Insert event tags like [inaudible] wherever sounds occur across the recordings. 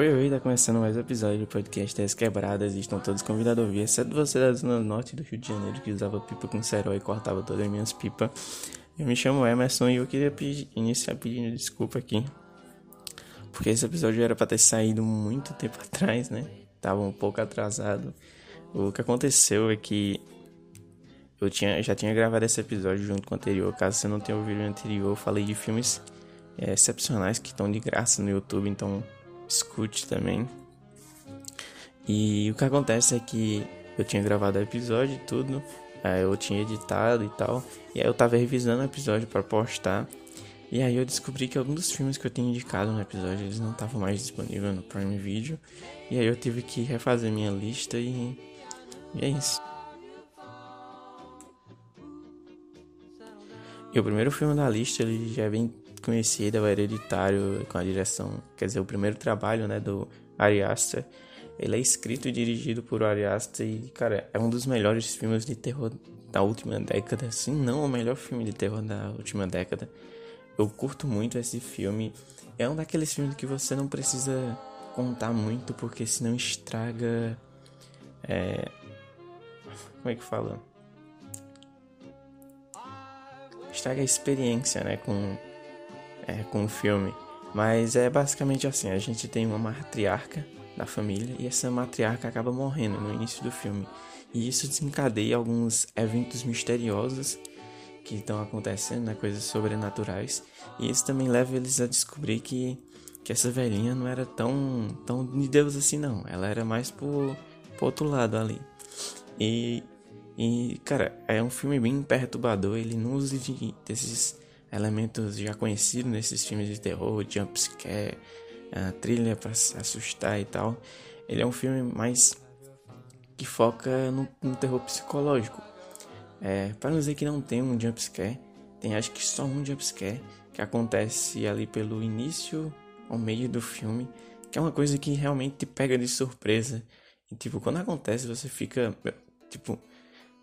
Oi, oi, tá começando mais um episódio do podcast As Quebradas e estão todos convidados a ouvir, exceto você da zona norte do Rio de Janeiro que usava pipa com cerol e cortava todas as minhas pipas. Eu me chamo Emerson e eu queria pedir, iniciar pedindo desculpa aqui, porque esse episódio era pra ter saído muito tempo [laughs] atrás, né? Tava um pouco atrasado. O que aconteceu é que eu tinha, já tinha gravado esse episódio junto com o anterior. Caso você não tenha ouvido o anterior, eu falei de filmes é, excepcionais que estão de graça no YouTube, então escute também. E o que acontece é que eu tinha gravado o episódio e tudo, eu tinha editado e tal, e aí eu tava revisando o episódio para postar. E aí eu descobri que alguns dos filmes que eu tinha indicado no episódio, eles não estavam mais disponíveis no Prime Video. E aí eu tive que refazer minha lista e, e é isso. E o primeiro filme da lista, ele já é bem conhecido, é o Hereditário, com a direção, quer dizer, o primeiro trabalho, né, do Ari Aster. Ele é escrito e dirigido por Ari Aster e, cara, é um dos melhores filmes de terror da última década, se não o melhor filme de terror da última década. Eu curto muito esse filme. É um daqueles filmes que você não precisa contar muito, porque senão estraga. É... Como é que fala? Estraga a experiência, né? Com, é, com o filme. Mas é basicamente assim: a gente tem uma matriarca da família e essa matriarca acaba morrendo no início do filme. E isso desencadeia alguns eventos misteriosos que estão acontecendo, né, coisas sobrenaturais. E isso também leva eles a descobrir que, que essa velhinha não era tão, tão de Deus assim, não. Ela era mais pro, pro outro lado ali. E, e, cara, é um filme bem perturbador. Ele não usa de, desses elementos já conhecidos nesses filmes de terror, jumpscare, trilha para assustar e tal. Ele é um filme mais que foca no, no terror psicológico. É, para não dizer que não tem um jumpscare, tem acho que só um jumpscare que acontece ali pelo início ao meio do filme, que é uma coisa que realmente te pega de surpresa. E tipo, quando acontece você fica, tipo,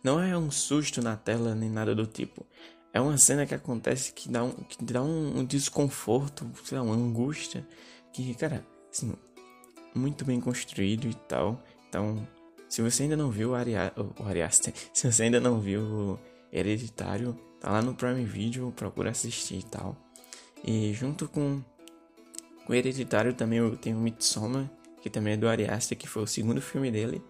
não é um susto na tela nem nada do tipo. É uma cena que acontece que dá um, que dá um, desconforto, sei lá, uma angústia, que, cara, assim, muito bem construído e tal. Então, se você ainda não viu o, Aria, o Ariaster, [laughs] se você ainda não viu o Hereditário, tá lá no Prime Video, procura assistir e tal. E junto com o Hereditário também eu tenho o Midsommar, que também é do Ariaster, que foi o segundo filme dele,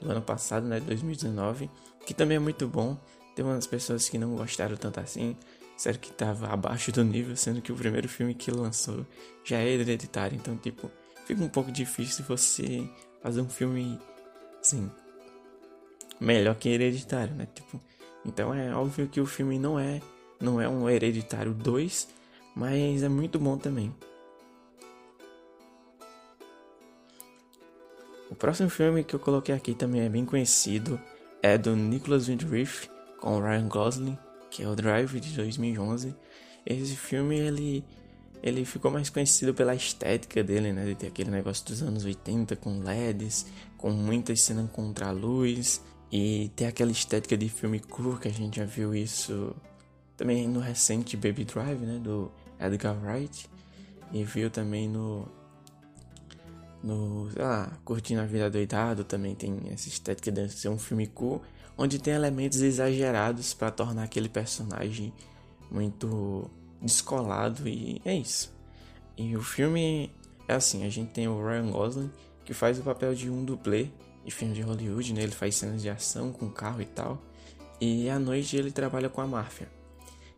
do ano passado, né, 2019, que também é muito bom. Tem umas pessoas que não gostaram tanto assim, sério que tava abaixo do nível, sendo que o primeiro filme que lançou já é hereditário, então tipo, fica um pouco difícil você fazer um filme Sim. Melhor que Hereditário, né? Tipo, então é óbvio que o filme não é não é um Hereditário 2, mas é muito bom também. O próximo filme que eu coloquei aqui também é bem conhecido, é do Nicholas Windriff com Ryan Gosling, que é o Drive de 2011. Esse filme ele ele ficou mais conhecido pela estética dele, né? De ter aquele negócio dos anos 80 com LEDs, com muitas cenas contra a luz e ter aquela estética de filme cru que a gente já viu isso também no recente Baby Drive, né? Do Edgar Wright e viu também no no, sei lá, Curtindo a Vida Doidado também tem essa estética de ser um filme cool, onde tem elementos exagerados para tornar aquele personagem muito descolado e é isso. E o filme é assim, a gente tem o Ryan Gosling que faz o papel de um dublê de filme de Hollywood, né? Ele faz cenas de ação com carro e tal. E à noite ele trabalha com a máfia.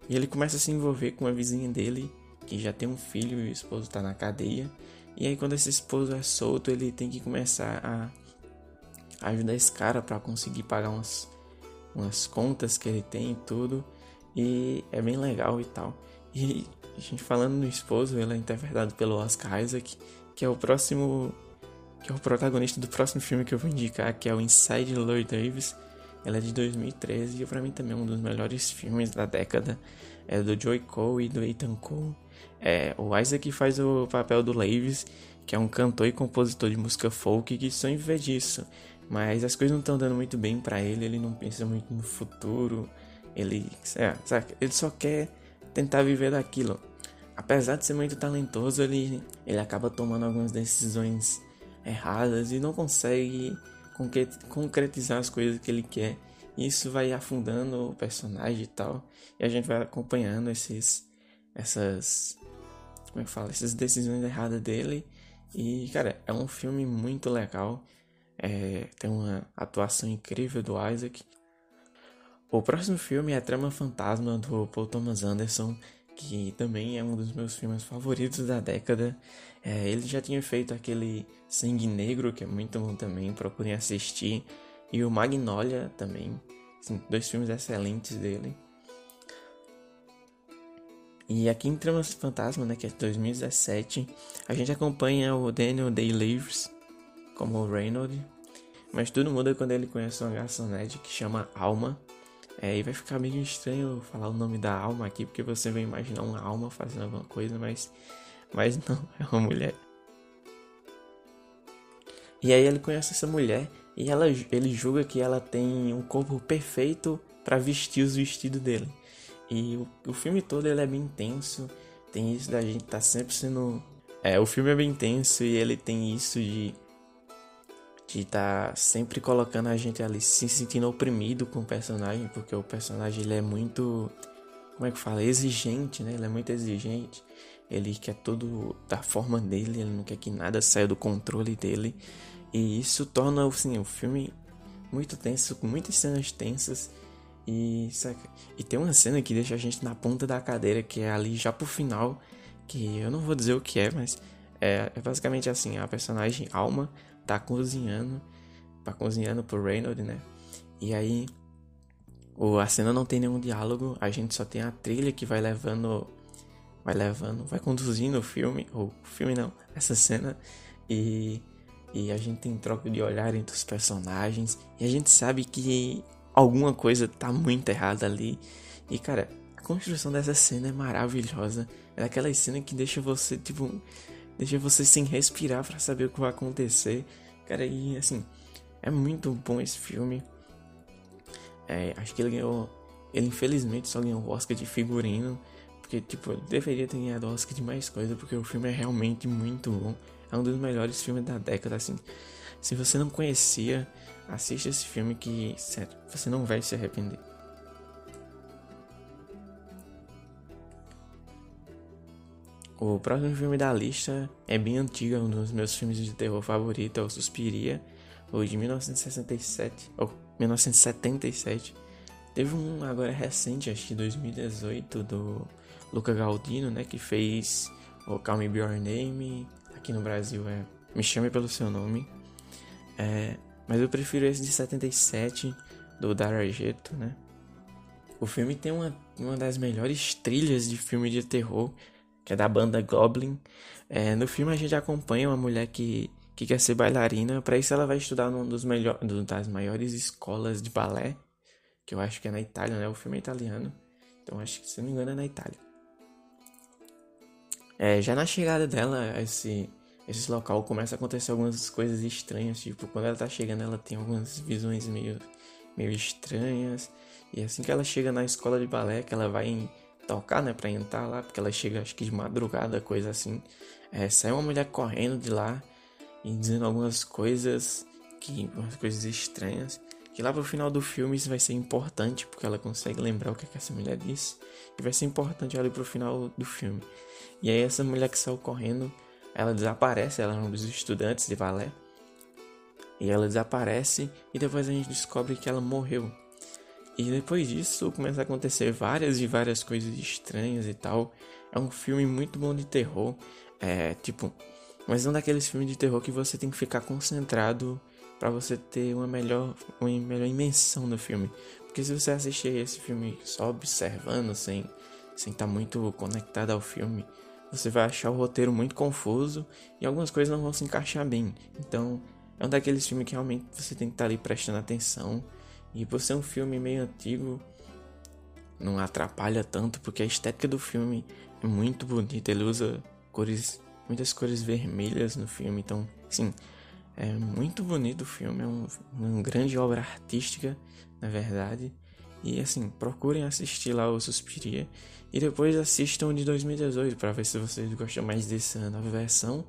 E ele começa a se envolver com a vizinha dele, que já tem um filho e o esposo tá na cadeia. E aí quando esse esposo é solto, ele tem que começar a ajudar esse cara para conseguir pagar umas, umas contas que ele tem e tudo. E é bem legal e tal. E a gente falando no esposo, ele é interpretado pelo Oscar Isaac, que é o próximo. que é o protagonista do próximo filme que eu vou indicar, que é o Inside Lloyd Davis. Ela é de 2013 e pra mim também é um dos melhores filmes da década. É do Joey Cole e do Ethan Cole. É, o Isaac faz o papel do Lavis, que é um cantor e compositor de música folk que sonha viver disso. Mas as coisas não estão dando muito bem para ele, ele não pensa muito no futuro. Ele, é, ele só quer tentar viver daquilo. apesar de ser muito talentoso, ele, ele acaba tomando algumas decisões erradas e não consegue concretizar as coisas que ele quer. Isso vai afundando o personagem e tal, e a gente vai acompanhando esses essas como é que fala, essas decisões erradas dele. E cara, é um filme muito legal. É, tem uma atuação incrível do Isaac. O próximo filme é Trama Fantasma do Paul Thomas Anderson, que também é um dos meus filmes favoritos da década. É, ele já tinha feito aquele Sangue Negro, que é muito bom também, procurem assistir. E o Magnolia também. Dois filmes excelentes dele. E aqui em Tramas Fantasma, né, que é de 2017, a gente acompanha o Daniel Day-Lewis como o Reynolds. Mas tudo muda quando ele conhece uma garçonete que chama Alma. É, e vai ficar meio estranho falar o nome da alma aqui, porque você vai imaginar uma alma fazendo alguma coisa, mas, mas não, [laughs] é uma mulher. E aí ele conhece essa mulher e ela, ele julga que ela tem um corpo perfeito para vestir os vestidos dele. E o, o filme todo ele é bem intenso, tem isso da gente tá sempre sendo... É, o filme é bem intenso e ele tem isso de de tá sempre colocando a gente ali se sentindo oprimido com o personagem, porque o personagem ele é muito, como é que fala, exigente, né? Ele é muito exigente. Ele quer tudo da forma dele, ele não quer que nada saia do controle dele. E isso torna assim, o filme muito tenso, com muitas cenas tensas. E, e tem uma cena que deixa a gente na ponta da cadeira, que é ali já pro final, que eu não vou dizer o que é, mas é, é basicamente assim, a personagem Alma tá cozinhando, tá cozinhando pro Reynolds, né? E aí o, a cena não tem nenhum diálogo, a gente só tem a trilha que vai levando, vai levando, vai conduzindo o filme, ou o filme não, essa cena e e a gente tem troca de olhar entre os personagens. E a gente sabe que alguma coisa tá muito errada ali. E cara, a construção dessa cena é maravilhosa. É aquela cena que deixa você, tipo, deixa você sem respirar para saber o que vai acontecer. Cara, e assim, é muito bom esse filme. É, acho que ele ganhou. Ele infelizmente só ganhou o Oscar de figurino. Porque, tipo, deveria ter ganhado o Oscar de mais coisa. Porque o filme é realmente muito bom. É um dos melhores filmes da década, assim. Se você não conhecia, assista esse filme que, sério, você não vai se arrepender. O próximo filme da lista é bem antigo, é um dos meus filmes de terror favoritos, é o Suspiria, o de 1967, ou 1977. Teve um agora recente, acho que 2018, do Luca Galdino, né, que fez o Call Me By Your Name, aqui no Brasil é Me Chame Pelo Seu Nome. É, mas eu prefiro esse de 77, do Dario né? O filme tem uma, uma das melhores trilhas de filme de terror, que é da banda Goblin. É, no filme a gente acompanha uma mulher que, que quer ser bailarina. Para isso ela vai estudar numa dos melhor, das maiores escolas de balé, que eu acho que é na Itália, né? O filme é italiano. Então acho que, se não me engano, é na Itália. É, já na chegada dela esse, esse local começa a acontecer algumas coisas estranhas. Tipo, quando ela tá chegando, ela tem algumas visões meio, meio estranhas. E assim que ela chega na escola de balé, que ela vai tocar, né, pra entrar lá, porque ela chega acho que de madrugada, coisa assim. É, sai uma mulher correndo de lá e dizendo algumas coisas que umas coisas estranhas. Que lá pro final do filme isso vai ser importante, porque ela consegue lembrar o que, é que essa mulher disse. E vai ser importante ali pro final do filme. E aí essa mulher que saiu correndo, ela desaparece, ela é um dos estudantes de balé. E ela desaparece e depois a gente descobre que ela morreu. E depois disso começa a acontecer várias e várias coisas estranhas e tal. É um filme muito bom de terror. É tipo, mas não daqueles filmes de terror que você tem que ficar concentrado para você ter uma melhor, uma melhor imensão no filme. Porque se você assistir esse filme só observando, sem sem estar tá muito conectado ao filme, você vai achar o roteiro muito confuso e algumas coisas não vão se encaixar bem. Então, é um daqueles filmes que realmente você tem que estar ali prestando atenção. E por ser um filme meio antigo, não atrapalha tanto, porque a estética do filme é muito bonita. Ele usa cores, muitas cores vermelhas no filme. Então, sim, é muito bonito o filme. É um, uma grande obra artística, na verdade. E assim, procurem assistir lá o Suspiria. E depois assistam de 2018 para ver se vocês gostam mais dessa nova versão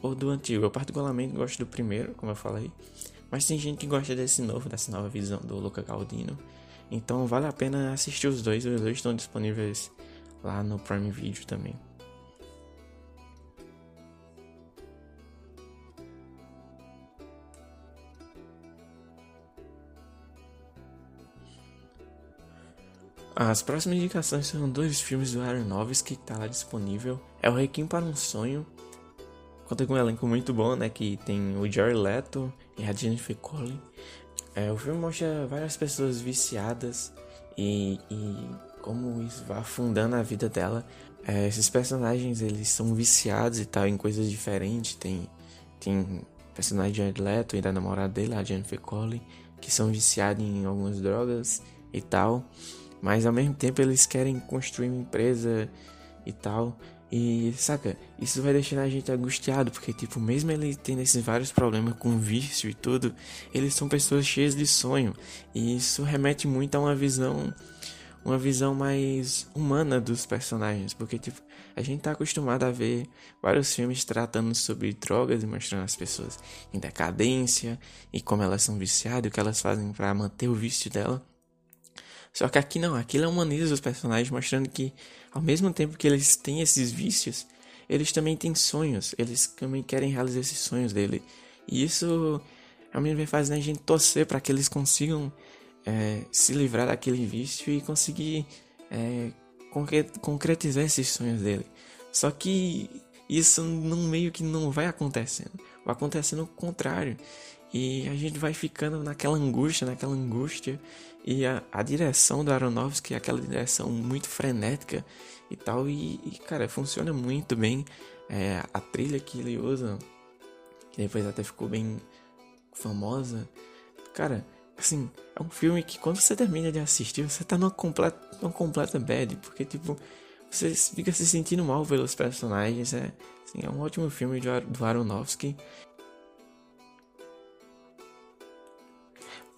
ou do antigo. Eu particularmente gosto do primeiro, como eu falei. Mas tem gente que gosta desse novo, dessa nova visão do Luca Galdino. Então vale a pena assistir os dois. Os dois estão disponíveis lá no Prime Video também. As próximas indicações são dois filmes do Aronofsky que está lá disponível. É o Requiem para um Sonho. Conta com um elenco muito bom, né? Que tem o Jared Leto e a Jennifer Connelly. É, o filme mostra várias pessoas viciadas e, e como isso vai afundando a vida dela. É, esses personagens eles são viciados e tal em coisas diferentes. Tem tem personagem de Jared Leto e da namorada dele, a Jennifer Connelly, que são viciados em algumas drogas e tal. Mas ao mesmo tempo eles querem construir uma empresa e tal. E saca, isso vai deixando a gente angustiado, porque tipo, mesmo ele tendo esses vários problemas com vício e tudo, eles são pessoas cheias de sonho. E isso remete muito a uma visão uma visão mais humana dos personagens, porque tipo, a gente tá acostumado a ver vários filmes tratando sobre drogas e mostrando as pessoas em decadência e como elas são viciadas, e o que elas fazem para manter o vício dela. Só que aqui não, aqui ele humaniza os personagens, mostrando que ao mesmo tempo que eles têm esses vícios, eles também têm sonhos, eles também querem realizar esses sonhos dele. E isso ao mesmo tempo faz a gente torcer para que eles consigam é, se livrar daquele vício e conseguir é, concretizar esses sonhos dele. Só que isso não meio que não vai acontecendo, vai acontecendo o contrário. E a gente vai ficando naquela angústia, naquela angústia. E a, a direção do Aronofsky é aquela direção muito frenética e tal. E, e cara, funciona muito bem. É, a trilha que ele usa, que depois até ficou bem famosa. Cara, assim, é um filme que quando você termina de assistir, você tá numa completa, numa completa bad. Porque, tipo, você fica se sentindo mal pelos personagens. É, assim, é um ótimo filme do, do Aronofsky.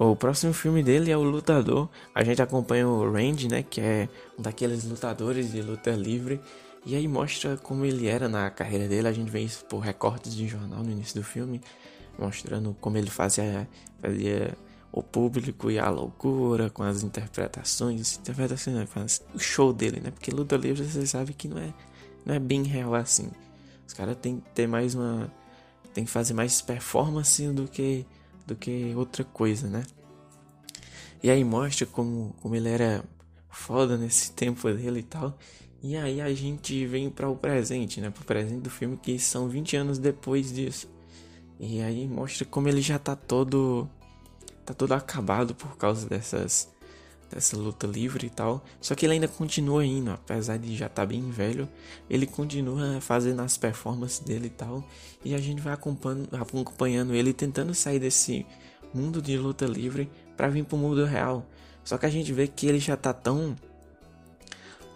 O próximo filme dele é O Lutador. A gente acompanha o Randy, né, que é um daqueles lutadores de luta livre. E aí mostra como ele era na carreira dele. A gente vê isso por recortes de jornal no início do filme, mostrando como ele fazia, fazia o público e a loucura com as interpretações, interpretações, né, o show dele, né? Porque luta livre você sabe que não é, não é bem real assim. Os caras têm que ter mais uma, tem que fazer mais performance do que do que outra coisa, né? E aí mostra como, como ele era foda nesse [laughs] tempo dele e tal. E aí a gente vem para o presente, né? Pro presente do filme que são 20 anos depois disso. E aí mostra como ele já tá todo tá todo acabado por causa dessas dessa luta livre e tal. Só que ele ainda continua indo, apesar de já estar tá bem velho, ele continua fazendo as performances dele e tal. E a gente vai acompanhando, acompanhando ele tentando sair desse mundo de luta livre para vir pro mundo real. Só que a gente vê que ele já tá tão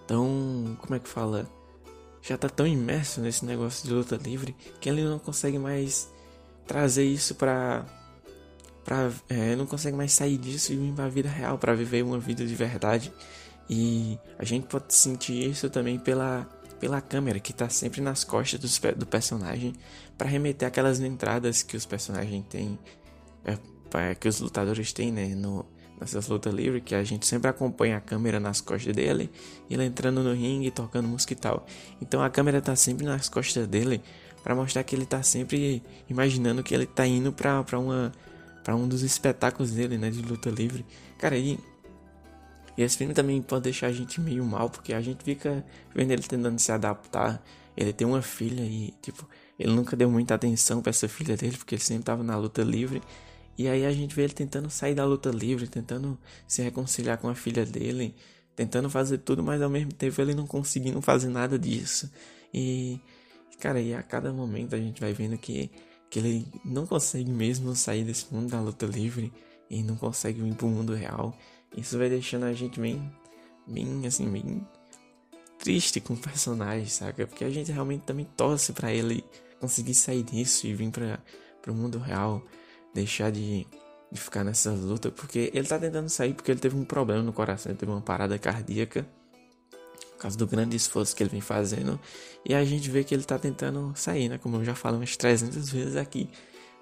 tão, como é que fala? Já tá tão imerso nesse negócio de luta livre que ele não consegue mais trazer isso para pra, é, não consegue mais sair disso e vir pra vida real, para viver uma vida de verdade. E a gente pode sentir isso também pela, pela câmera que tá sempre nas costas do, do personagem para remeter aquelas entradas que os personagens têm, é, que os lutadores têm, né, no, nessas lutas livres, que a gente sempre acompanha a câmera nas costas dele, ele entrando no ringue tocando música e tal. Então a câmera tá sempre nas costas dele para mostrar que ele tá sempre imaginando que ele tá indo para uma para um dos espetáculos dele, né, de luta livre. Cara, e, e esse filme também pode deixar a gente meio mal, porque a gente fica vendo ele tentando se adaptar. Ele tem uma filha e, tipo, ele nunca deu muita atenção para essa filha dele, porque ele sempre tava na luta livre. E aí a gente vê ele tentando sair da luta livre, tentando se reconciliar com a filha dele, tentando fazer tudo, mas ao mesmo tempo ele não conseguindo fazer nada disso. E, cara, e a cada momento a gente vai vendo que que ele não consegue mesmo sair desse mundo da luta livre e não consegue vir pro mundo real. Isso vai deixando a gente bem, bem assim, bem triste com o personagem, saca? Porque a gente realmente também torce para ele conseguir sair disso e vir para o mundo real, deixar de, de ficar nessa luta, porque ele tá tentando sair porque ele teve um problema no coração, ele teve uma parada cardíaca por causa do grande esforço que ele vem fazendo. E a gente vê que ele tá tentando sair, né? Como eu já falei umas 300 vezes aqui.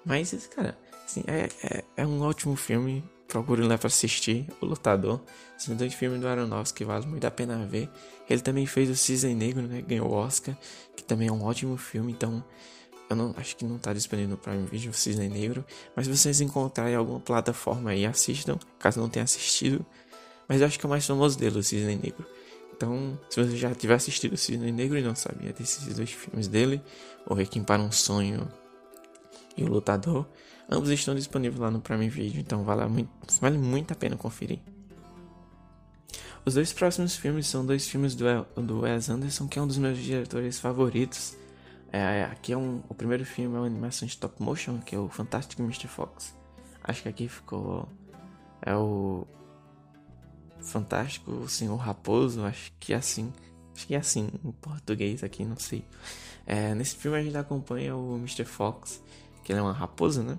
Mas, cara, assim, é, é, é um ótimo filme. Procure lá para assistir. O Lutador. São dois filmes do Aronofsky que vale muito a pena ver. Ele também fez o Cisne Negro, né? Ganhou o Oscar. Que também é um ótimo filme. Então, eu não acho que não tá disponível no Prime Video o Cisne Negro. Mas se vocês encontrarem alguma plataforma aí, assistam. Caso não tenha assistido. Mas eu acho que é o mais famoso dele, o Cisne Negro. Então, se você já tiver assistido o Cisne Negro e não sabia desses dois filmes dele, O Requiem para um Sonho e O Lutador, ambos estão disponíveis lá no Prime Video, então vale muito, vale muito a pena conferir. Os dois próximos filmes são dois filmes do, do Wes Anderson, que é um dos meus diretores favoritos. É, aqui é um, o primeiro filme é uma animação stop motion, que é o Fantástico Mr. Fox. Acho que aqui ficou. É o Fantástico Senhor Raposo, acho que é assim. Acho que é assim em português aqui, não sei. É, nesse filme a gente acompanha o Mr. Fox, que ele é uma raposa, né?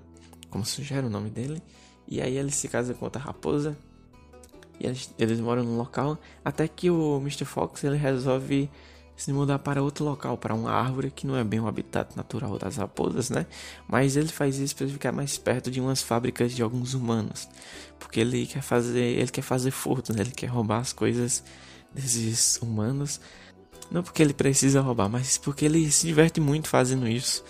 Como sugere o nome dele. E aí ele se casa com outra raposa. E eles, eles moram num local. Até que o Mr. Fox ele resolve se mudar para outro local, para uma árvore que não é bem o habitat natural das raposas, né? Mas ele faz isso para ficar mais perto de umas fábricas de alguns humanos, porque ele quer fazer, ele quer fazer furto, né? ele quer roubar as coisas desses humanos, não porque ele precisa roubar, mas porque ele se diverte muito fazendo isso.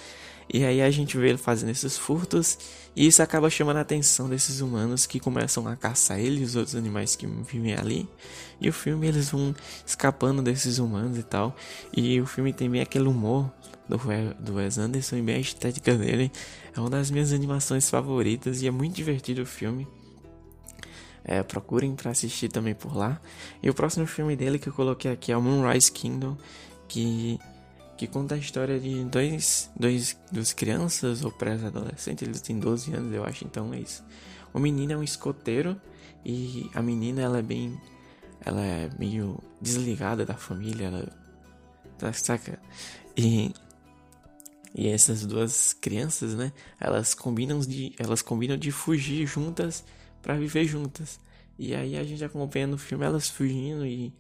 E aí a gente vê ele fazendo esses furtos e isso acaba chamando a atenção desses humanos que começam a caçar ele e os outros animais que vivem ali. E o filme eles vão escapando desses humanos e tal. E o filme tem bem aquele humor do, do Wes Anderson e bem a estética dele. É uma das minhas animações favoritas e é muito divertido o filme. É, procurem para assistir também por lá. E o próximo filme dele que eu coloquei aqui é o Moonrise Kingdom, que que conta a história de dois, dois, duas crianças ou pré-adolescentes, eles têm 12 anos, eu acho, então é isso. O menino é um escoteiro e a menina ela é bem ela é meio desligada da família, ela tá, saca? E e essas duas crianças, né, elas combinam de elas combinam de fugir juntas para viver juntas. E aí a gente acompanha no filme elas fugindo e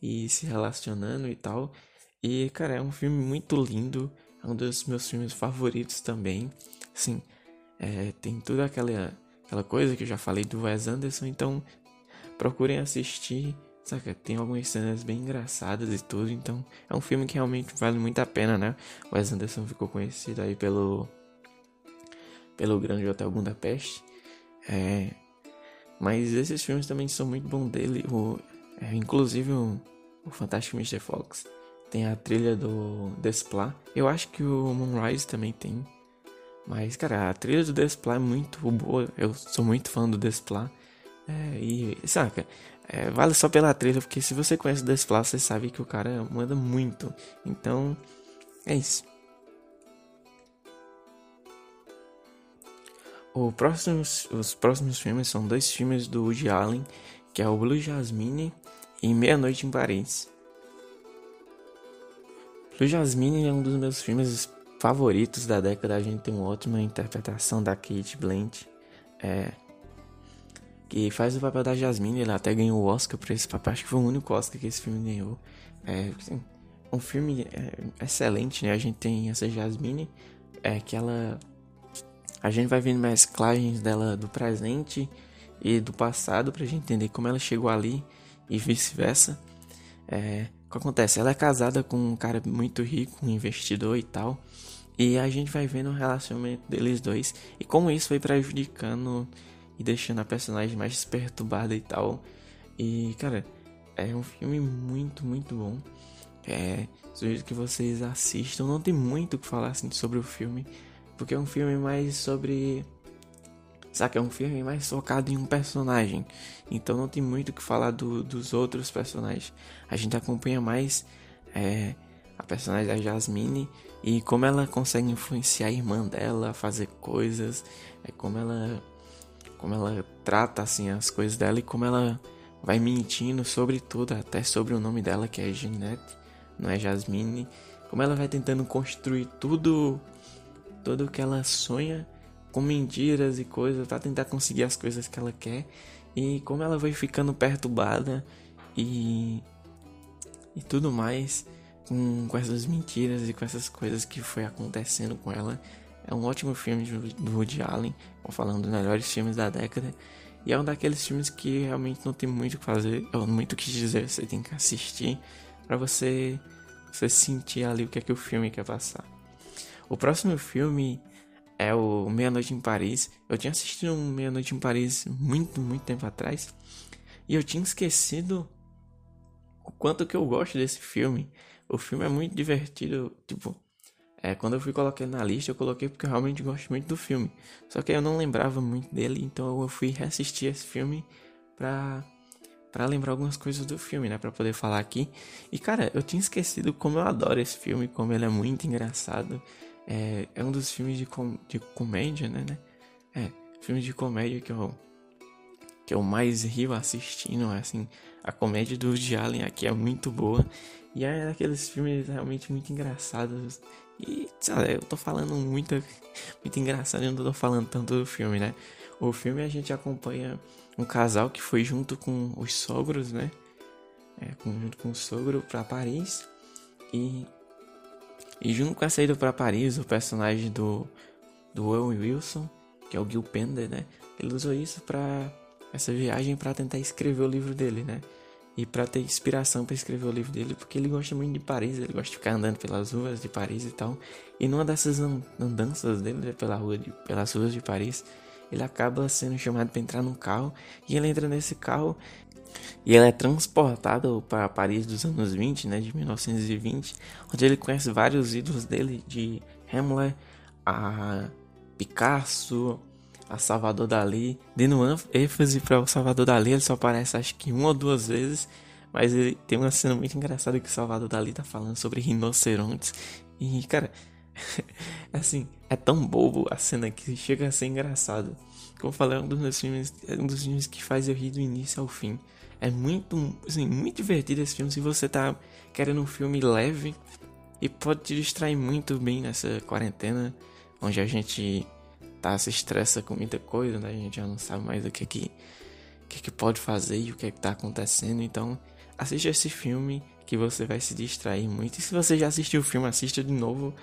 e se relacionando e tal. E, cara, é um filme muito lindo. É um dos meus filmes favoritos também. Assim, é, tem toda aquela, aquela coisa que eu já falei do Wes Anderson. Então, procurem assistir. Saca? Tem algumas cenas bem engraçadas e tudo. Então, é um filme que realmente vale muito a pena, né? O Wes Anderson ficou conhecido aí pelo. Pelo Grande Hotel Budapeste. É, mas esses filmes também são muito bons dele. O, é, inclusive o, o Fantástico Mr. Fox tem a trilha do Desplat. Eu acho que o Moonrise também tem. Mas, cara, a trilha do Desplat é muito boa. Eu sou muito fã do Desplat. É, e, saca, é, vale só pela trilha, porque se você conhece o Desplat, você sabe que o cara manda muito. Então, é isso. O próximo, os próximos filmes são dois filmes do Woody Allen, que é o Blue Jasmine e Meia Noite em Paris. Blue Jasmine é um dos meus filmes favoritos da década. A gente tem uma ótima interpretação da Kate Blanchett, é, que faz o papel da Jasmine. Ele até ganhou o Oscar por esse papel. Acho que foi o único Oscar que esse filme ganhou. É assim, um filme é, excelente, né? A gente tem essa Jasmine, é que ela a gente vai vendo mesclagens dela do presente e do passado pra gente entender como ela chegou ali e vice-versa. É, que acontece? Ela é casada com um cara muito rico, um investidor e tal. E a gente vai vendo o relacionamento deles dois e como isso foi prejudicando e deixando a personagem mais perturbada e tal. E, cara, é um filme muito, muito bom. É, sugiro que vocês assistam. Não tem muito o que falar assim sobre o filme, porque é um filme mais sobre Saca? É um filme mais focado em um personagem. Então não tem muito o que falar do, dos outros personagens. A gente acompanha mais é, a personagem da Jasmine e como ela consegue influenciar a irmã dela a fazer coisas. É como ela como ela trata assim as coisas dela e como ela vai mentindo sobre tudo, até sobre o nome dela que é Jeanette, não é Jasmine. Como ela vai tentando construir tudo tudo que ela sonha com mentiras e coisas para tentar conseguir as coisas que ela quer. E como ela vai ficando perturbada e e tudo mais com, com essas mentiras e com essas coisas que foi acontecendo com ela. É um ótimo filme do Woody Allen, falando dos melhores filmes da década. E é um daqueles filmes que realmente não tem muito o que fazer, ou muito o que dizer, você tem que assistir para você, você sentir ali o que é que o filme quer passar. O próximo filme é o Meia Noite em Paris. Eu tinha assistido um Meia Noite em Paris muito, muito tempo atrás. E eu tinha esquecido o quanto que eu gosto desse filme. O filme é muito divertido, tipo, é, quando eu fui colocar na lista, eu coloquei porque eu realmente gosto muito do filme. Só que eu não lembrava muito dele, então eu fui reassistir esse filme pra, pra lembrar algumas coisas do filme, né? Pra poder falar aqui. E cara, eu tinha esquecido como eu adoro esse filme, como ele é muito engraçado. É, é um dos filmes de, com, de comédia, né, né? É, filme de comédia que eu, que eu mais rio assistindo, assim. A comédia do Woody Allen aqui é muito boa. E é aqueles filmes realmente muito engraçados. E, sabe, eu tô falando muito, muito engraçado e não tô falando tanto do filme, né? O filme a gente acompanha um casal que foi junto com os sogros, né? É, junto com o sogro para Paris. E, e junto com essa ida para Paris, o personagem do, do Owen Wilson, que é o Gil Pender, né? Ele usou isso para essa viagem para tentar escrever o livro dele, né? e para ter inspiração para escrever o livro dele, porque ele gosta muito de Paris, ele gosta de ficar andando pelas ruas de Paris e tal. E numa dessas andanças dele né, pela rua de, pelas ruas de Paris, ele acaba sendo chamado para entrar num carro e ele entra nesse carro e ele é transportado para Paris dos anos 20, né, de 1920, onde ele conhece vários ídolos dele, de Hamlet a Picasso, a Salvador Dali. Dando ênfase para o Salvador Dali, ele só aparece acho que uma ou duas vezes. Mas ele tem uma cena muito engraçada que o Salvador Dali tá falando sobre rinocerontes. E, cara, [laughs] assim, é tão bobo a cena que chega a ser engraçado. Como eu falei, é um dos meus filmes, é um dos filmes que faz eu rir do início ao fim. É muito, assim, muito divertido esse filme se você tá querendo um filme leve e pode te distrair muito bem nessa quarentena, onde a gente tá, se estressa com muita coisa, né? A gente já não sabe mais o que é que, que, é que pode fazer e o que é que tá acontecendo. Então, assista esse filme que você vai se distrair muito. E se você já assistiu o filme, assista de novo.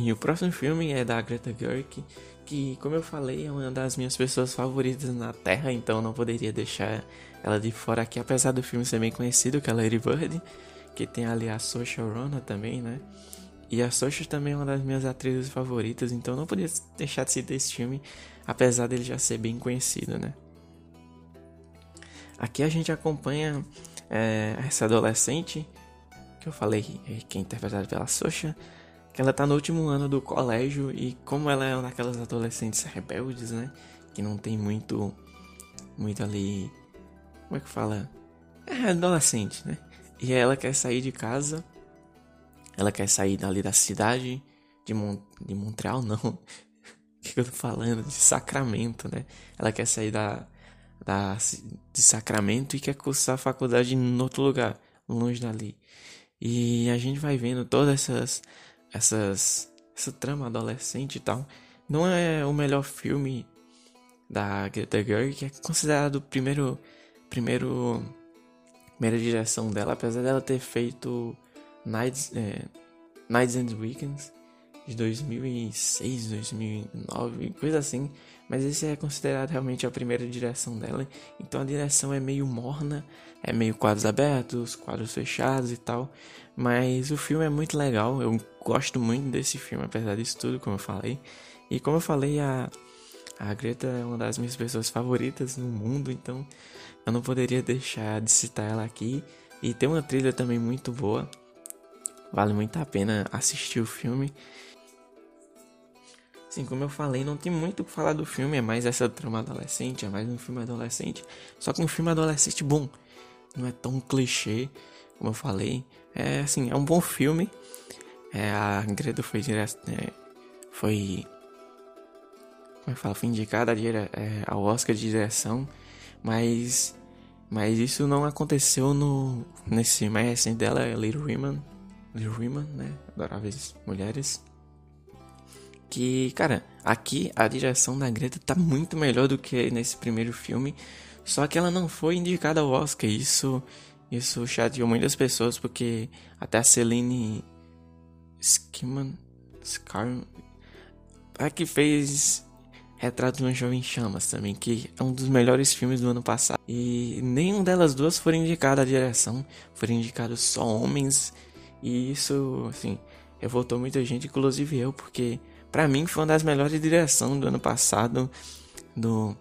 E o próximo filme é da Greta Gerwig, que, como eu falei, é uma das minhas pessoas favoritas na Terra, então não poderia deixar ela de fora aqui, apesar do filme ser bem conhecido, que é Lady Bird que tem ali a Social Rona também, né? E a Social também é uma das minhas atrizes favoritas, então não podia deixar de citar esse filme, apesar dele já ser bem conhecido, né? Aqui a gente acompanha é, essa adolescente, que eu falei que é interpretada pela Social, que ela tá no último ano do colégio e como ela é uma adolescentes rebeldes, né? Que não tem muito, muito ali, como é que fala? É adolescente, né? E ela quer sair de casa. Ela quer sair dali da cidade de, Mon de Montreal, [laughs] não. o que, que eu tô falando? De Sacramento, né? Ela quer sair da, da, de Sacramento e quer cursar a faculdade em outro lugar, longe dali. E a gente vai vendo todas essas, essas, essa trama adolescente e tal. Não é o melhor filme da Greta Gerwig, que é considerado o primeiro, primeiro primeira direção dela, apesar dela ter feito Nights, é, Nights and Weekends de 2006, 2009, coisa assim. Mas esse é considerado realmente a primeira direção dela. Então a direção é meio morna, é meio quadros abertos, quadros fechados e tal. Mas o filme é muito legal, eu gosto muito desse filme, apesar disso tudo, como eu falei. E como eu falei, a, a Greta é uma das minhas pessoas favoritas no mundo, então eu não poderia deixar de citar ela aqui. E tem uma trilha também muito boa. Vale muito a pena assistir o filme. Sim, como eu falei, não tem muito o que falar do filme, é mais essa trama adolescente, é mais um filme adolescente. Só que um filme adolescente bom. Não é tão clichê, como eu falei. É assim, é um bom filme. É, a Greta foi direto. É, foi. Como é que fala? Foi indicada é, ao Oscar de direção. Mas mas isso não aconteceu no nesse mais recente dela, Little Women, Little Women, né? Adoráveis Mulheres. Que, cara, aqui a direção da Greta tá muito melhor do que nesse primeiro filme. Só que ela não foi indicada ao Oscar. Isso, isso chateou muitas pessoas, porque até a Celine Sciamma, Scar, a que fez Retrato de uma Jovem Chamas também, que é um dos melhores filmes do ano passado. E nenhum delas duas foram indicadas à direção, foram indicados só homens. E isso, assim, revoltou muita gente, inclusive eu, porque para mim foi uma das melhores direções do ano passado, do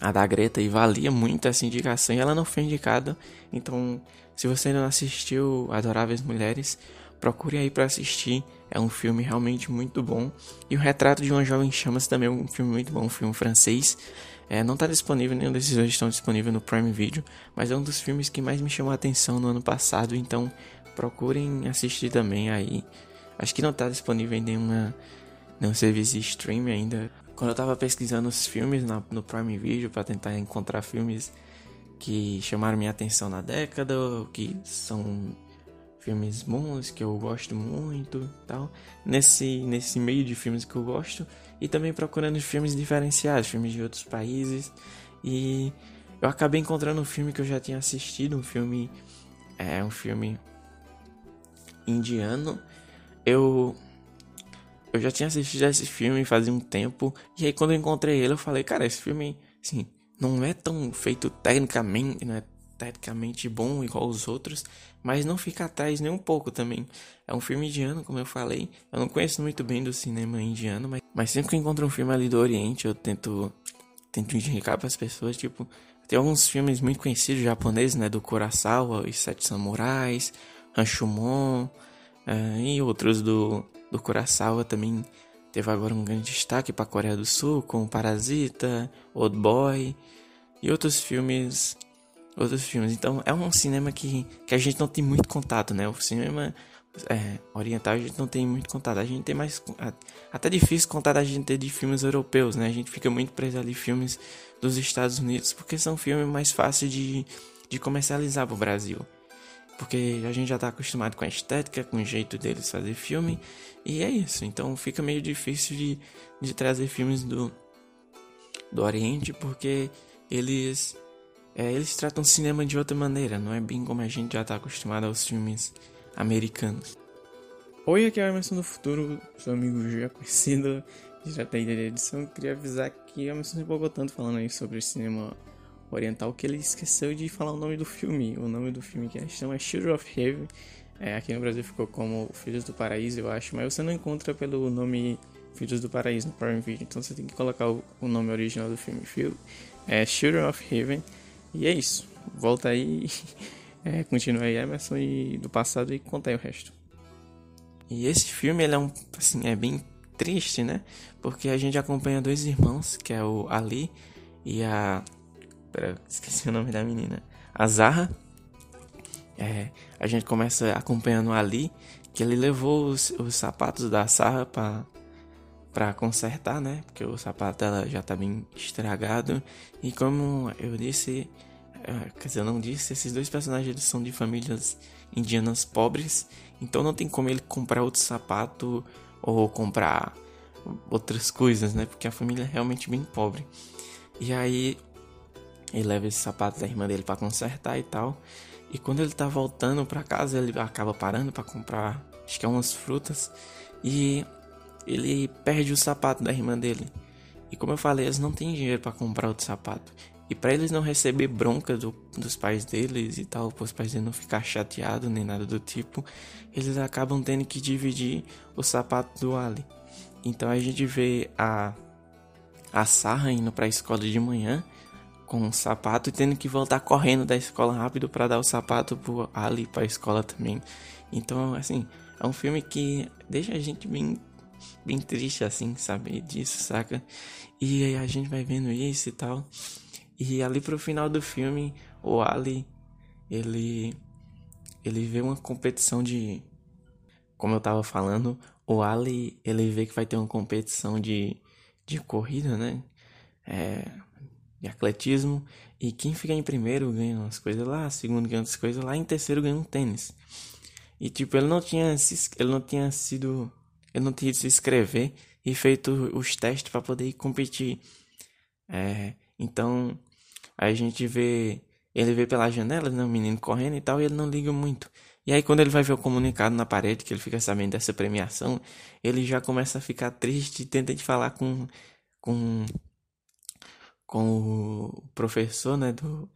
a da Greta, e valia muito essa indicação, e ela não foi indicada. Então, se você ainda não assistiu Adoráveis Mulheres, procure aí para assistir. É um filme realmente muito bom. E o Retrato de uma Jovem Chamas também é um filme muito bom, um filme francês. É, não está disponível, nenhum desses dois estão disponível no Prime Video, mas é um dos filmes que mais me chamou a atenção no ano passado, então procurem assistir também aí. Acho que não está disponível em nenhuma, nenhum serviço de streaming ainda. Quando eu estava pesquisando os filmes na, no Prime Video para tentar encontrar filmes que chamaram minha atenção na década, que são filmes bons que eu gosto muito tal. Nesse nesse meio de filmes que eu gosto e também procurando filmes diferenciados filmes de outros países. E eu acabei encontrando um filme que eu já tinha assistido um filme é um filme indiano. Eu eu já tinha assistido esse filme fazia um tempo e aí quando eu encontrei ele eu falei cara esse filme assim não é tão feito tecnicamente não é tecnicamente bom igual os outros, mas não fica atrás nem um pouco também. É um filme indiano, como eu falei. Eu não conheço muito bem do cinema indiano, mas, mas sempre que eu encontro um filme ali do Oriente, eu tento tento indicar para as pessoas, tipo, tem alguns filmes muito conhecidos japoneses, né, do Kurosawa, Os Sete Samurais, Rashomon, uh, e outros do do Kurosawa também teve agora um grande destaque para a Coreia do Sul, com Parasita, Old Boy e outros filmes outros filmes. Então é um cinema que, que a gente não tem muito contato, né? O cinema é, oriental a gente não tem muito contato. A gente tem mais. Até difícil contar a gente ter de filmes europeus, né? A gente fica muito preso ali filmes dos Estados Unidos, porque são filmes mais fáceis de, de comercializar pro Brasil. Porque a gente já tá acostumado com a estética, com o jeito deles fazer filme, e é isso. Então fica meio difícil de, de trazer filmes do, do Oriente, porque eles é, eles tratam cinema de outra maneira, não é bem como a gente já está acostumado aos filmes americanos. Oi, aqui é o Emerson do Futuro, seu amigo já conhecido, [laughs] já tem edição. Queria avisar que o Emerson se empolgou tanto falando aí sobre cinema oriental que ele esqueceu de falar o nome do filme. O nome do filme que é Children of Heaven. É, aqui no Brasil ficou como Filhos do Paraíso, eu acho, mas você não encontra pelo nome Filhos do Paraíso no Prime Video, então você tem que colocar o, o nome original do filme. É Children of Heaven. E é isso. Volta aí, [laughs] é, continua aí Emerson e do passado e conta aí o resto. E esse filme ele é um assim, é bem triste, né? Porque a gente acompanha dois irmãos, que é o Ali e a Pera, esqueci o nome da menina. A Zahra. É, a gente começa acompanhando Ali, que ele levou os, os sapatos da Sarra para para consertar, né? Porque o sapato dela já tá bem estragado. E como eu disse, é, quer dizer, eu não disse, esses dois personagens são de famílias indianas pobres, então não tem como ele comprar outro sapato ou comprar outras coisas, né? Porque a família é realmente bem pobre. E aí ele leva esse sapato da irmã dele para consertar e tal. E quando ele tá voltando para casa, ele acaba parando para comprar, acho que é umas frutas. E ele perde o sapato da irmã dele. E como eu falei, eles não têm dinheiro para comprar outro sapato. E para eles não receber bronca do, dos pais deles e tal, para os pais deles não ficar chateados nem nada do tipo, eles acabam tendo que dividir o sapato do Ali. Então a gente vê a a Sarra indo para a escola de manhã com um sapato e tendo que voltar correndo da escola rápido para dar o sapato pro Ali para a escola também. Então, assim, é um filme que deixa a gente bem bem triste assim, saber disso, saca? E aí a gente vai vendo isso e tal. E ali pro final do filme, o Ali, ele ele vê uma competição de como eu tava falando, o Ali, ele vê que vai ter uma competição de de corrida, né? É, de atletismo e quem fica em primeiro ganha umas coisas lá, segundo ganha outras coisas lá, em terceiro ganha um tênis. E tipo, ele não tinha ele não tinha sido ele não tinha se inscrever e feito os testes para poder competir. É, então, a gente vê ele vê pela janela, né, o menino correndo e tal, e ele não liga muito. E aí quando ele vai ver o comunicado na parede, que ele fica sabendo dessa premiação, ele já começa a ficar triste e tenta de falar com com com o professor, né, do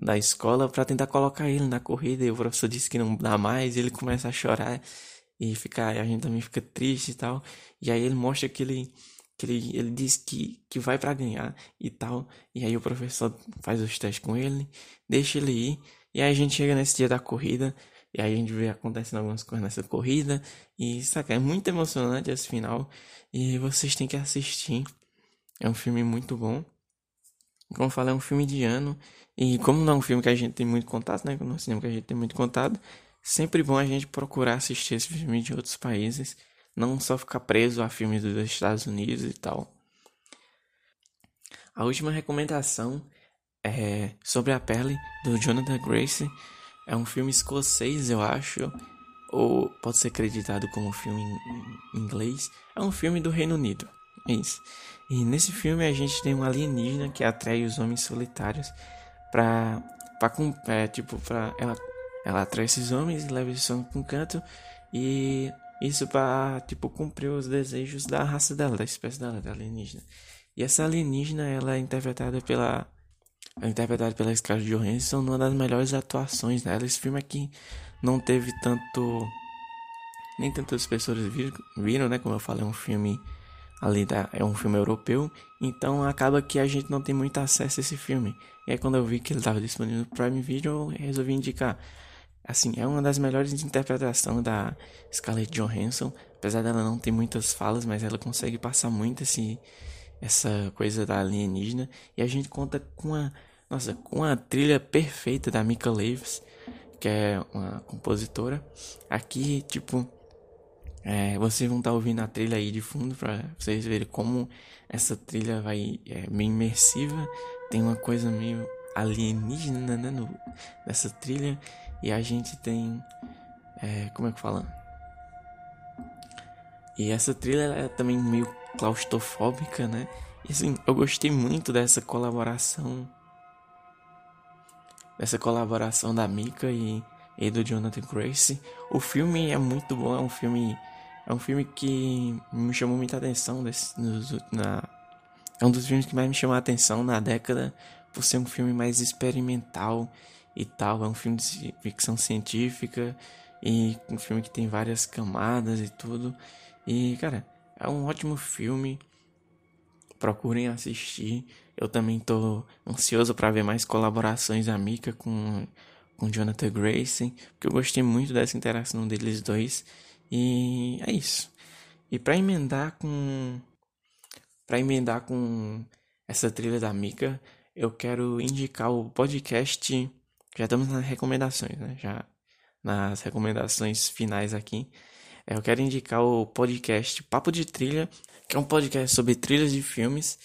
da escola para tentar colocar ele na corrida, e o professor disse que não dá mais, ele começa a chorar e fica, a gente também fica triste e tal. E aí ele mostra que ele que ele, ele diz que, que vai para ganhar e tal. E aí o professor faz os testes com ele, deixa ele ir. E aí a gente chega nesse dia da corrida. E aí a gente vê acontecendo algumas coisas nessa corrida. E saca, é muito emocionante esse final. E vocês têm que assistir. É um filme muito bom. Como eu falei, é um filme de ano. E como não é um filme que a gente tem muito contato, né? No cinema que a gente tem muito contato. Sempre bom a gente procurar assistir esse filme de outros países não só ficar preso a filmes dos Estados Unidos e tal. A última recomendação é sobre a pele do Jonathan Grace. É um filme escocês, eu acho, ou pode ser acreditado como filme em inglês. É um filme do Reino Unido. É isso. E nesse filme a gente tem um alienígena que atrai os homens solitários pra. pra é, tipo, pra. Ela, ela atrai esses homens e leva eles para um canto e isso para tipo cumprir os desejos da raça dela, da espécie dela, da alienígena. E essa alienígena, ela é interpretada pela é interpretada pela Scarlett Johansson numa das melhores atuações dela. Esse filme aqui não teve tanto nem tantas pessoas viram, viram, né, como eu falei, é um filme ali da, é um filme europeu, então acaba que a gente não tem muito acesso a esse filme. E aí quando eu vi que ele estava disponível no Prime Video, eu resolvi indicar. Assim, é uma das melhores interpretações da Scarlett Johansson. Apesar dela não ter muitas falas, mas ela consegue passar muito esse, essa coisa da alienígena. E a gente conta com a, nossa, com a trilha perfeita da Mika Leaves, que é uma compositora. Aqui, tipo, é, vocês vão estar tá ouvindo a trilha aí de fundo para vocês verem como essa trilha vai é meio imersiva. Tem uma coisa meio alienígena né, no, nessa trilha. E a gente tem. É, como é que fala? E essa trilha é também meio claustrofóbica, né? E assim, eu gostei muito dessa colaboração. Dessa colaboração da Mika e, e do Jonathan Grace. O filme é muito bom, é um filme. É um filme que me chamou muita atenção desse, na, é um dos filmes que mais me chamou a atenção na década por ser um filme mais experimental e tal. É um filme de ficção científica e um filme que tem várias camadas e tudo. E, cara, é um ótimo filme. Procurem assistir. Eu também tô ansioso para ver mais colaborações da Mika com com Jonathan Grayson, porque eu gostei muito dessa interação deles dois. E é isso. E para emendar com para emendar com essa trilha da Mika, eu quero indicar o podcast já estamos nas recomendações, né? Já nas recomendações finais aqui. É, eu quero indicar o podcast Papo de Trilha, que é um podcast sobre trilhas de filmes.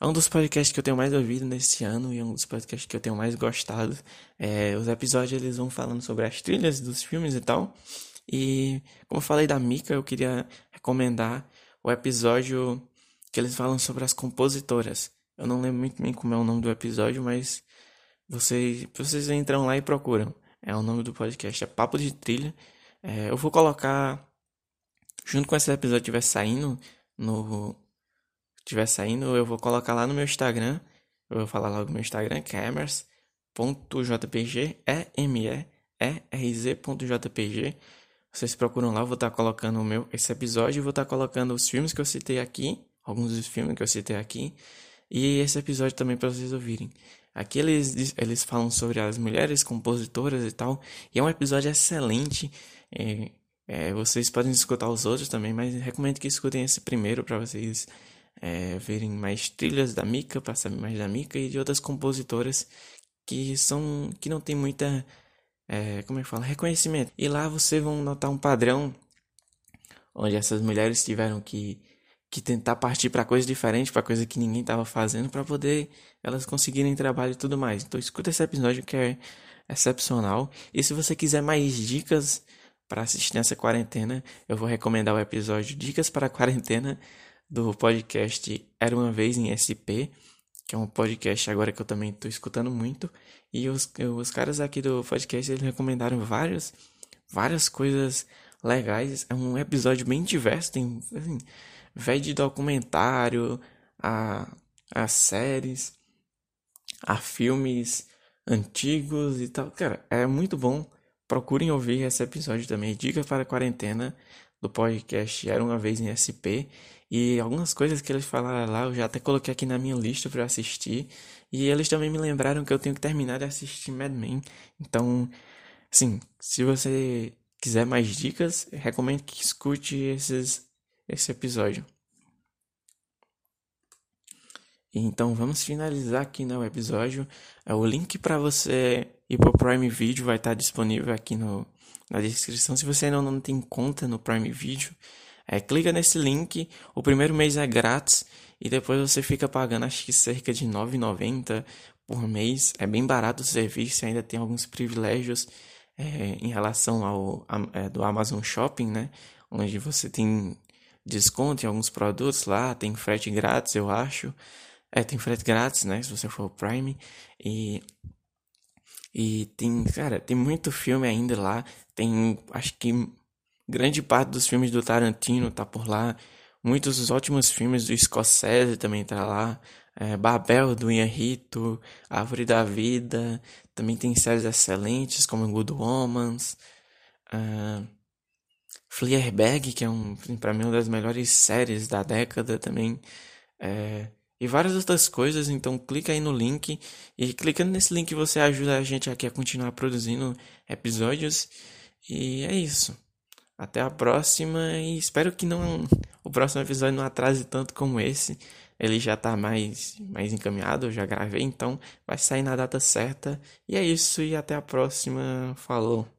É um dos podcasts que eu tenho mais ouvido nesse ano e é um dos podcasts que eu tenho mais gostado. É, os episódios eles vão falando sobre as trilhas dos filmes e tal. E como eu falei da Mika, eu queria recomendar o episódio que eles falam sobre as compositoras. Eu não lembro muito bem como é o nome do episódio, mas vocês, vocês entram lá e procuram. É o nome do podcast, é Papo de Trilha. É, eu vou colocar, junto com esse episódio estiver saindo, no estiver saindo, eu vou colocar lá no meu Instagram. Eu vou falar logo no meu Instagram, que é emers.jpg, E-M-E-E-R-Z.jpg. Vocês procuram lá, eu vou estar colocando o meu, esse episódio e vou estar colocando os filmes que eu citei aqui, alguns dos filmes que eu citei aqui, e esse episódio também para vocês ouvirem. Aqui eles, eles falam sobre as mulheres compositoras e tal. E é um episódio excelente. É, é, vocês podem escutar os outros também, mas recomendo que escutem esse primeiro para vocês é, verem mais trilhas da Mika, para saber mais da Mika e de outras compositoras que são que não tem muita é, como é que fala reconhecimento. E lá vocês vão notar um padrão onde essas mulheres tiveram que que tentar partir para coisa diferente, para coisa que ninguém estava fazendo, para poder elas conseguirem trabalho e tudo mais. Então escuta esse episódio que é excepcional. E se você quiser mais dicas para assistir nessa quarentena, eu vou recomendar o episódio Dicas para a Quarentena do podcast Era uma Vez em SP, que é um podcast agora que eu também estou escutando muito. E os, os caras aqui do podcast eles recomendaram várias, várias coisas legais. É um episódio bem diverso, tem assim, vai de documentário a, a séries, a filmes antigos e tal. Cara, é muito bom. Procurem ouvir esse episódio também. Dica para a quarentena do podcast Era uma vez em SP. E algumas coisas que eles falaram lá eu já até coloquei aqui na minha lista para assistir. E eles também me lembraram que eu tenho que terminar de assistir Mad Men. Então, sim, se você quiser mais dicas, recomendo que escute esses, esse episódio. Então vamos finalizar aqui no episódio. É, o link para você ir para o Prime Video vai estar disponível aqui no, na descrição. Se você ainda não tem conta no Prime Video, é, clica nesse link. O primeiro mês é grátis e depois você fica pagando acho que cerca de R$ 9,90 por mês. É bem barato o serviço, ainda tem alguns privilégios é, em relação ao a, é, do Amazon Shopping, né? Onde você tem desconto em alguns produtos lá, tem frete grátis, eu acho. É, tem frete grátis, né? Se você for o Prime. E. E tem, cara, tem muito filme ainda lá. Tem, acho que grande parte dos filmes do Tarantino tá por lá. Muitos dos ótimos filmes do Scorsese também tá lá. É, Babel do Inharito, Árvore da Vida. Também tem séries excelentes como Good Omens. Uh, Fleabag, que é um, para mim uma das melhores séries da década também. É, e várias outras coisas. Então clica aí no link e clicando nesse link você ajuda a gente aqui a continuar produzindo episódios. E é isso. Até a próxima e espero que não o próximo episódio não atrase tanto como esse. Ele já tá mais mais encaminhado, eu já gravei, então vai sair na data certa. E é isso e até a próxima. Falou.